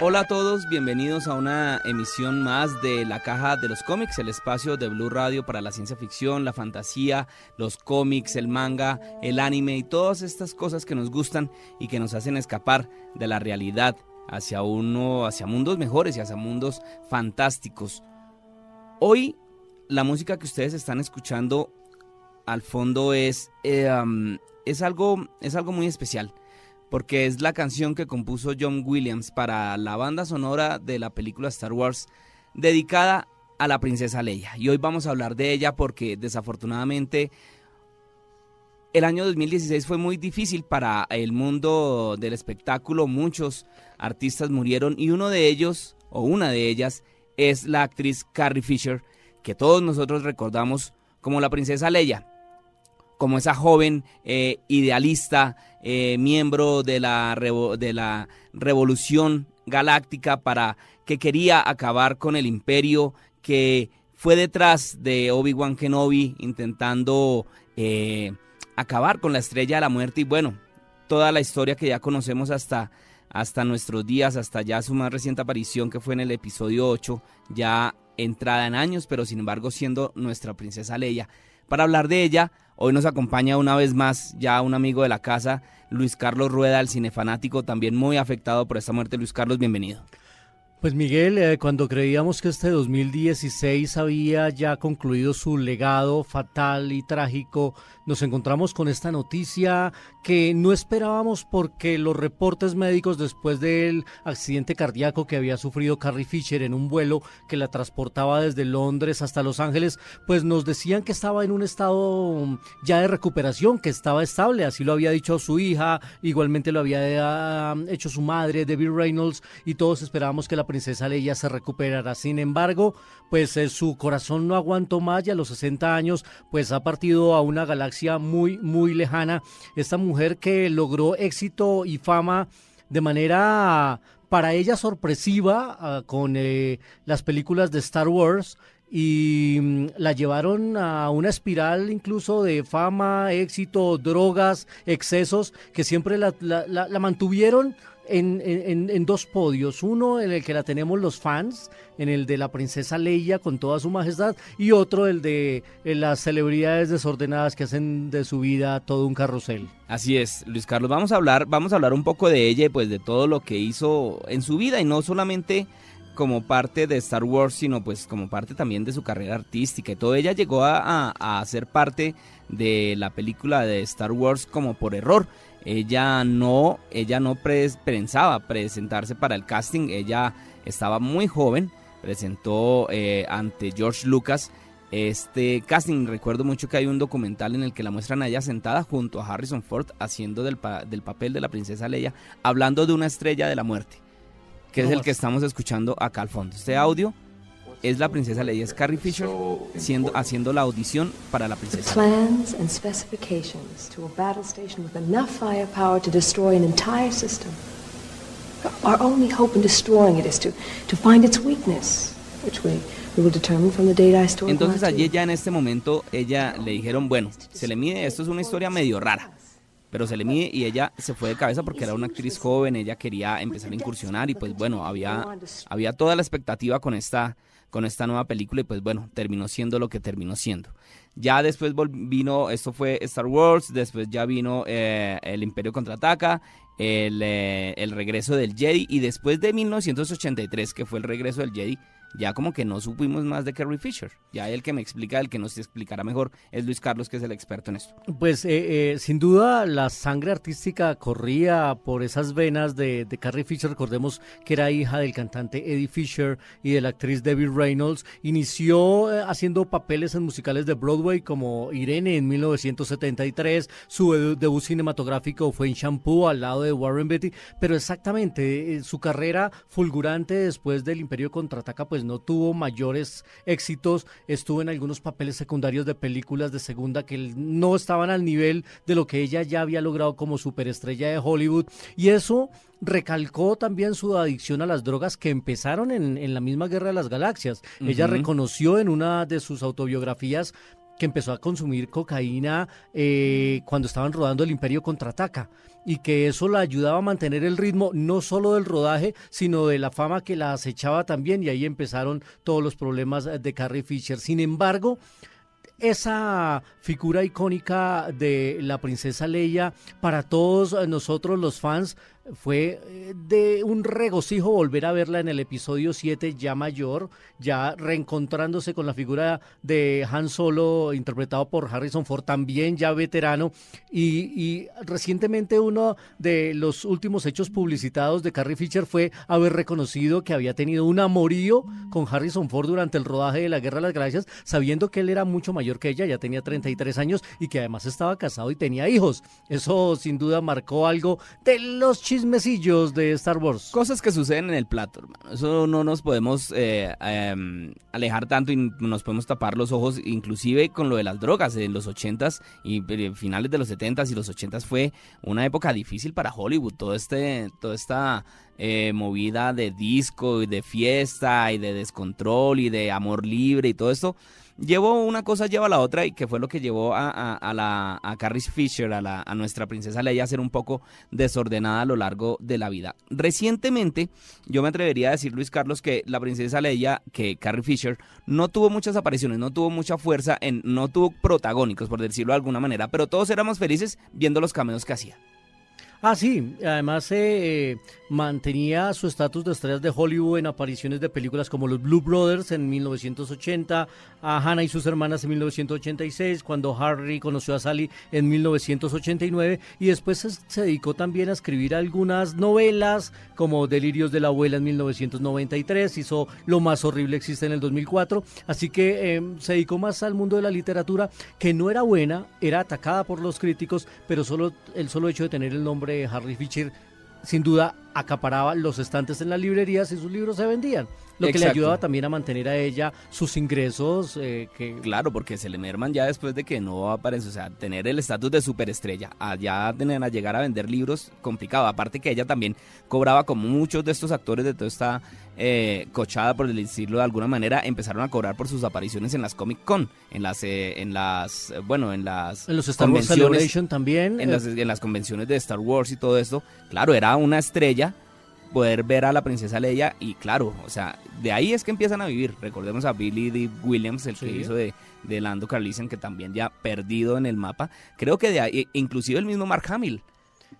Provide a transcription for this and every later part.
Hola a todos, bienvenidos a una emisión más de La Caja de los Cómics, el espacio de Blue Radio para la ciencia ficción, la fantasía, los cómics, el manga, el anime y todas estas cosas que nos gustan y que nos hacen escapar de la realidad hacia uno, hacia mundos mejores y hacia mundos fantásticos. Hoy la música que ustedes están escuchando al fondo es, eh, es, algo, es algo muy especial porque es la canción que compuso John Williams para la banda sonora de la película Star Wars dedicada a la princesa Leia. Y hoy vamos a hablar de ella porque desafortunadamente el año 2016 fue muy difícil para el mundo del espectáculo. Muchos artistas murieron y uno de ellos, o una de ellas, es la actriz Carrie Fisher, que todos nosotros recordamos como la princesa Leia como esa joven eh, idealista, eh, miembro de la, de la revolución galáctica para que quería acabar con el imperio, que fue detrás de Obi-Wan Kenobi intentando eh, acabar con la estrella de la muerte y bueno, toda la historia que ya conocemos hasta, hasta nuestros días, hasta ya su más reciente aparición que fue en el episodio 8, ya entrada en años, pero sin embargo siendo nuestra princesa Leia. Para hablar de ella, hoy nos acompaña una vez más ya un amigo de la casa, Luis Carlos Rueda, el cinefanático, también muy afectado por esta muerte. Luis Carlos, bienvenido. Pues Miguel, eh, cuando creíamos que este 2016 había ya concluido su legado fatal y trágico, nos encontramos con esta noticia que no esperábamos porque los reportes médicos después del accidente cardíaco que había sufrido Carrie Fisher en un vuelo que la transportaba desde Londres hasta Los Ángeles, pues nos decían que estaba en un estado ya de recuperación, que estaba estable, así lo había dicho su hija, igualmente lo había ah, hecho su madre, Debbie Reynolds, y todos esperábamos que la princesa Leia se recuperara. Sin embargo, pues eh, su corazón no aguantó más y a los 60 años pues ha partido a una galaxia muy, muy lejana. Esta mujer que logró éxito y fama de manera para ella sorpresiva ah, con eh, las películas de Star Wars y mm, la llevaron a una espiral incluso de fama, éxito, drogas, excesos que siempre la mantuvieron en, en, dos podios. Uno en el que la tenemos los fans, en el de la princesa Leia con toda su majestad, y otro el de las celebridades desordenadas que hacen de su vida todo un carrusel. Así es, Luis Carlos, vamos a hablar, vamos a hablar un poco de ella y pues de todo lo que hizo en su vida y no solamente como parte de Star Wars, sino pues como parte también de su carrera artística y todo. Ella llegó a, a, a ser parte de la película de Star Wars como por error ella no, ella no pensaba presentarse para el casting, ella estaba muy joven, presentó eh, ante George Lucas este casting. Recuerdo mucho que hay un documental en el que la muestran a ella sentada junto a Harrison Ford haciendo del, del papel de la princesa Leia, hablando de una estrella de la muerte, que es el que estamos escuchando acá al fondo. Este audio es la princesa Leia, es Carrie Fisher siendo, haciendo la audición para la princesa. Our only hope in destroying it is to, to find its weakness, which we, we will determine from the data I store. Entonces allí ya en este momento ella le dijeron, bueno, se le mide, esto es una historia medio rara pero se le mide y ella se fue de cabeza porque era una actriz joven, ella quería empezar a incursionar y pues bueno, había, había toda la expectativa con esta, con esta nueva película y pues bueno, terminó siendo lo que terminó siendo. Ya después vino, esto fue Star Wars, después ya vino eh, El Imperio Contraataca, el, eh, el regreso del Jedi y después de 1983, que fue el regreso del Jedi, ya como que no supimos más de Carrie Fisher. Ya el que me explica, el que nos explicará mejor es Luis Carlos, que es el experto en esto. Pues eh, eh, sin duda la sangre artística corría por esas venas de, de, Carrie Fisher. Recordemos que era hija del cantante Eddie Fisher y de la actriz Debbie Reynolds. Inició eh, haciendo papeles en musicales de Broadway como Irene en 1973. Su debut cinematográfico fue en Shampoo al lado de Warren Beatty. Pero exactamente, su carrera fulgurante después del Imperio Contraataca pues no tuvo mayores éxitos, estuvo en algunos papeles secundarios de películas de segunda que no estaban al nivel de lo que ella ya había logrado como superestrella de Hollywood. Y eso recalcó también su adicción a las drogas que empezaron en, la misma Guerra de las Galaxias. Ella reconoció en una de sus autobiografías que empezó a consumir cocaína eh, cuando estaban rodando El Imperio Contraataca y que eso la ayudaba a mantener el ritmo no solo del rodaje, sino de la fama que la acechaba también y ahí empezaron todos los problemas de Carrie Fisher. Sin embargo, esa figura icónica de la princesa Leia para todos nosotros los fans fue eh, de un regocijo volver a verla en el episodio 7 ya mayor, ya reencontrándose con la figura de Han Solo interpretado por Harrison Ford, también ya veterano, y, recientemente uno de los últimos hechos publicitados de Carrie Fisher fue haber reconocido que había tenido un amorío con Harrison Ford durante el rodaje de la Guerra de las Gracias, sabiendo que él era mucho mayor que ella, ya tenía 33 años y que además estaba casado y tenía hijos. Eso sin duda marcó algo de los chismecillos de Star Wars. Cosas que suceden en el plato, hermano. Eso no nos podemos eh, em, alejar tanto y nos podemos tapar los ojos, inclusive con lo de las drogas. En los 80s y eh, finales de los 70s y los 80s fue una época difícil para Hollywood. Todo este, toda esta eh, movida de disco y de fiesta y de descontrol y de amor libre y todo esto llevó una cosa, lleva la otra, y que fue lo que llevó a, a, la, a Carrie Fisher, a, la, a nuestra princesa Leia, a ser un poco desordenada a lo largo de la vida. Recientemente, yo me atrevería a decir, Luis Carlos, que la princesa Leia, que Carrie Fisher, no tuvo muchas apariciones, no tuvo mucha fuerza, en, no tuvo protagónicos, por decirlo de alguna manera, pero todos éramos felices viendo los cameos que hacía. Ah, sí, además eh, mantenía su estatus de estrellas de Hollywood en apariciones de películas como Los Blue Brothers en 1980, a Hannah y sus hermanas en 1986, cuando Harry conoció a Sally en 1989 y después se, dedicó también a escribir algunas novelas como Delirios de la abuela en 1993, hizo Lo más horrible existe en el 2004, así que em, se dedicó más al mundo de la literatura que no era buena, era atacada por los críticos, pero solo el solo hecho de tener el nombre Harry Fisher sin duda acaparaba los estantes en las librerías y sus libros se vendían. Lo que le ayudaba también a mantener a ella sus ingresos. Eh, que... Claro, porque se le merman ya después de que no aparece. O sea, tener el estatus de superestrella, allá tener a llegar a vender libros, complicado. Aparte que ella también cobraba como muchos de estos actores de toda esta eh, cochada, por decirlo de alguna manera, empezaron a cobrar por sus apariciones en las Comic Con, en las, eh, en las, bueno, en las en los Star Wars Celebration también, en las, en las convenciones de Star Wars y todo esto. Claro, era una estrella poder ver a la princesa Leia y claro, o sea, de ahí es que empiezan a vivir. Recordemos a Billy D. Williams, el que hizo de, de Lando Carlisen, que también ya perdido en el mapa. Creo que de ahí, inclusive el mismo Mark Hamill.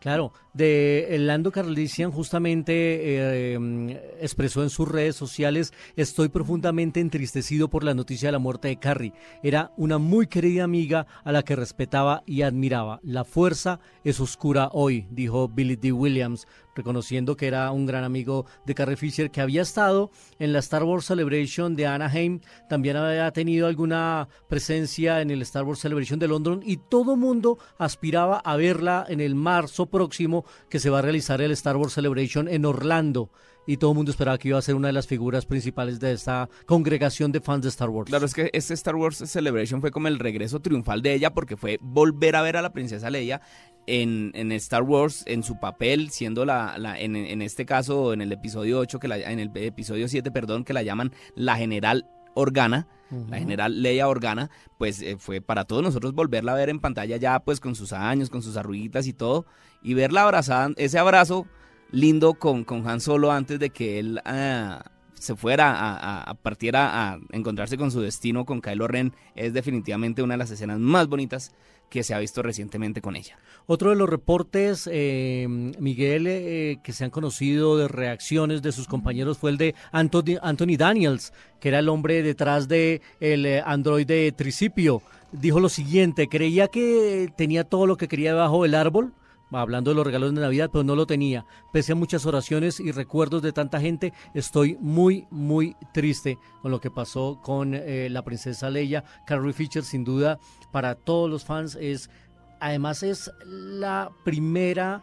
Claro, de Lando Carlisian justamente eh, expresó en sus redes sociales, estoy profundamente entristecido por la noticia de la muerte de Carrie. Era una muy querida amiga a la que respetaba y admiraba. La fuerza es oscura hoy, dijo Billy D. Williams, reconociendo que era un gran amigo de Carrie Fisher, que había estado en la Star Wars Celebration de Anaheim, también había tenido alguna presencia en el Star Wars Celebration de London y todo mundo aspiraba a verla en el marzo próximo que se va a realizar el Star Wars Celebration en Orlando. Y todo el mundo esperaba que iba a ser una de las figuras principales de esta congregación de fans de Star Wars. Claro, es que este Star Wars Celebration fue como el regreso triunfal de ella porque fue volver a ver a la princesa Leia en, en Star Wars en su papel, siendo la, la en, en, este caso en el episodio 8, que la, en el episodio 7, perdón, que la llaman la general Organa, la general Leia Organa, pues eh, fue para todos nosotros volverla a ver en pantalla ya pues con sus años, con sus arruguitas y todo, y verla abrazada, ese abrazo lindo con, con Han Solo antes de que él ah, se fuera a, a, partiera a encontrarse con su destino con Kylo Ren es definitivamente una de las escenas más bonitas que se ha visto recientemente con ella. Otro de los reportes, eh, Miguel, eh, que se han conocido de reacciones de sus compañeros fue el de Anthony, Anthony Daniels, que era el hombre detrás de el eh, androide Tricipio. Dijo lo siguiente, creía que tenía todo lo que quería debajo del árbol, hablando de los regalos de Navidad, pero no lo tenía. Pese a muchas oraciones y recuerdos de tanta gente, estoy muy, muy triste con lo que pasó con eh, la princesa Leia. Carrie Fisher, sin duda, para todos los fans, es, además es la primera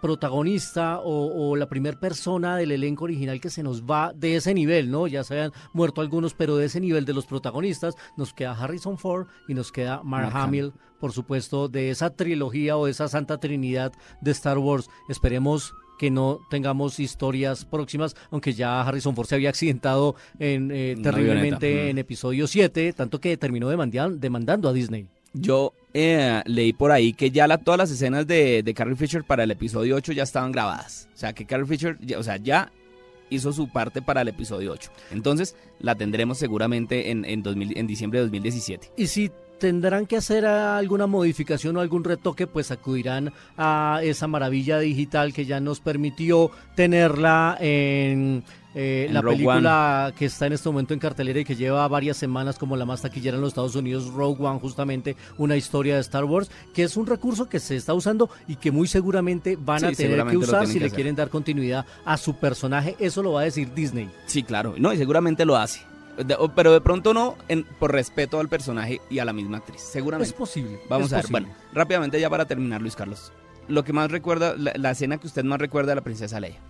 protagonista o, la primera persona del elenco original que se nos va de ese nivel, ¿no? Ya se habían muerto algunos, pero de ese nivel de los protagonistas nos queda Harrison Ford y nos queda Mark, Hamill, por supuesto, de esa trilogía o esa santa trinidad de Star Wars. Esperemos que no tengamos historias próximas, aunque ya Harrison Ford se había accidentado en, eh, terriblemente en episodio 7, tanto que terminó demandando a Disney. Yo eh, leí por ahí que ya la, todas las escenas de, de, Carrie Fisher para el episodio 8 ya estaban grabadas. O sea, que Carrie Fisher, ya, o sea, ya hizo su parte para el episodio 8. Entonces, la tendremos seguramente en, en, en diciembre de 2017. Y si tendrán que hacer alguna modificación o algún retoque, pues acudirán a esa maravilla digital que ya nos permitió tenerla en eh, la película que está en este momento en cartelera y que lleva varias semanas como la más taquillera en los Estados Unidos, Rogue One, justamente una historia de Star Wars, que es un recurso que se está usando y que muy seguramente van a tener que usar si le quieren dar continuidad a su personaje. Eso lo va a decir Disney. Sí, claro. No, y seguramente lo hace. Pero de pronto no en, por respeto al personaje y a la misma actriz. Seguramente. Es posible. Vamos a ver. Bueno, rápidamente ya para terminar, Luis Carlos. Lo que más recuerda, la, la escena que usted más recuerda de la princesa Leia.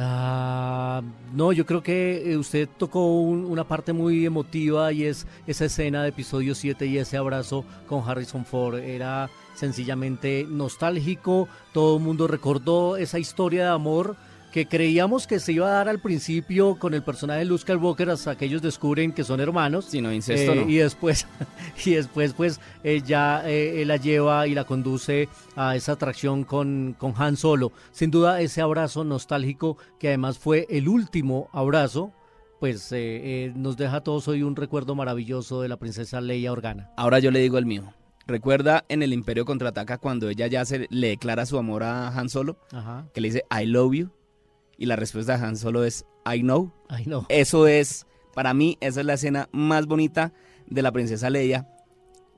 Ah, no, yo creo que eh, usted tocó una parte muy emotiva y es esa escena de episodio 7 y ese abrazo con Harrison Ford. Era sencillamente nostálgico, todo el mundo recordó esa historia de amor que creíamos que se iba a dar al principio con el personaje de Luke Skywalker hasta que ellos descubren que son hermanos. Sí, no, incesto, eh, Y después, y después pues ella eh, la lleva y la conduce a esa atracción con, con Han Solo. Sin duda ese abrazo nostálgico que además fue el último abrazo pues eh, nos deja a todos hoy un recuerdo maravilloso de la princesa Leia Organa. Ahora yo le digo el mío. ¿Recuerda en el Imperio Contraataca cuando ella ya se le declara su amor a Han Solo? Que le dice I love you. Y la respuesta de Han Solo es I know. I know. Eso es, para mí, esa es la escena más bonita de la princesa Leia.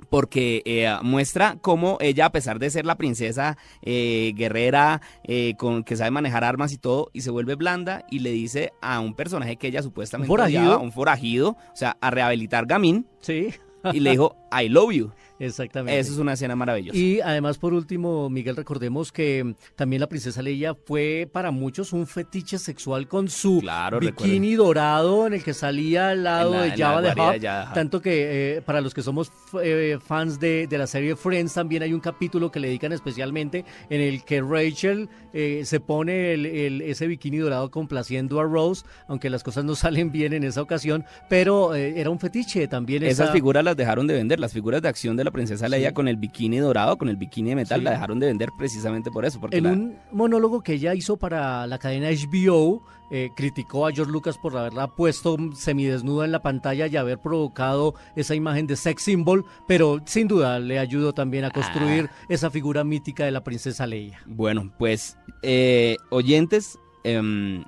Porque eh, muestra cómo ella, a pesar de ser la princesa eh, guerrera, eh, con, que sabe manejar armas y todo, y se vuelve blanda y le dice a un personaje que ella supuestamente ¿Un forajido? un forajido, o sea, a rehabilitar Gamín. Sí. y le dijo, I love you. Exactamente. Eso es una escena maravillosa. Y además, por último, Miguel, recordemos que también la princesa Leia fue para muchos un fetiche sexual con su bikini dorado en el que salía al lado de Java de Hutt. Tanto que eh, para los que somos eh, fans de, la serie Friends, también hay un capítulo que le dedican especialmente en el que Rachel eh, se pone el, ese bikini dorado complaciendo a Rose, aunque las cosas no salen bien en esa ocasión, pero era un fetiche también. Esas figuras las dejaron de vender, las figuras de acción de la princesa Leia con el bikini dorado, con el bikini de metal, la dejaron de vender precisamente por eso. Porque en un monólogo que ella hizo para la cadena HBO, eh, criticó a George Lucas por haberla puesto semidesnuda en la pantalla y haber provocado esa imagen de sex symbol, pero sin duda le ayudó también a construir ah. esa figura mítica de la princesa Leia. Bueno, pues eh, oyentes, em,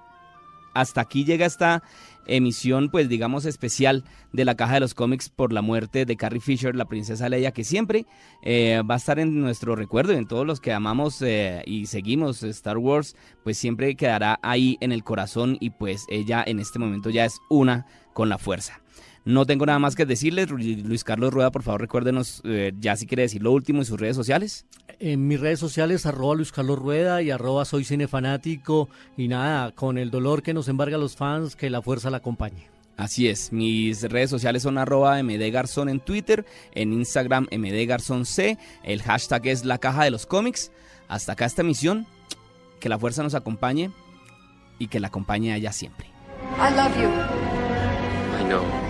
hasta aquí llega esta emisión, pues digamos, especial de la caja de los cómics por la muerte de Carrie Fisher, la princesa Leia, que siempre eh, va a estar en nuestro recuerdo, en todos los que amamos eh, y seguimos Star Wars, pues siempre quedará ahí en el corazón y pues ella en este momento ya es una con la fuerza. No tengo nada más que decirles. Luis Carlos Rueda, por favor, recuérdenos eh, ya si quiere decir lo último en sus redes sociales. En mis redes sociales, arroba Luis Carlos Rueda y arroba soy cinefanático. Y nada, con el dolor que nos embarga a los fans, que la fuerza la acompañe. Así es, mis redes sociales son arroba mdgarzón en Twitter, en Instagram mdgarzonc, el hashtag es la caja de los cómics. Hasta acá esta emisión, que la fuerza nos acompañe y que la acompañe allá siempre. I love you. I know.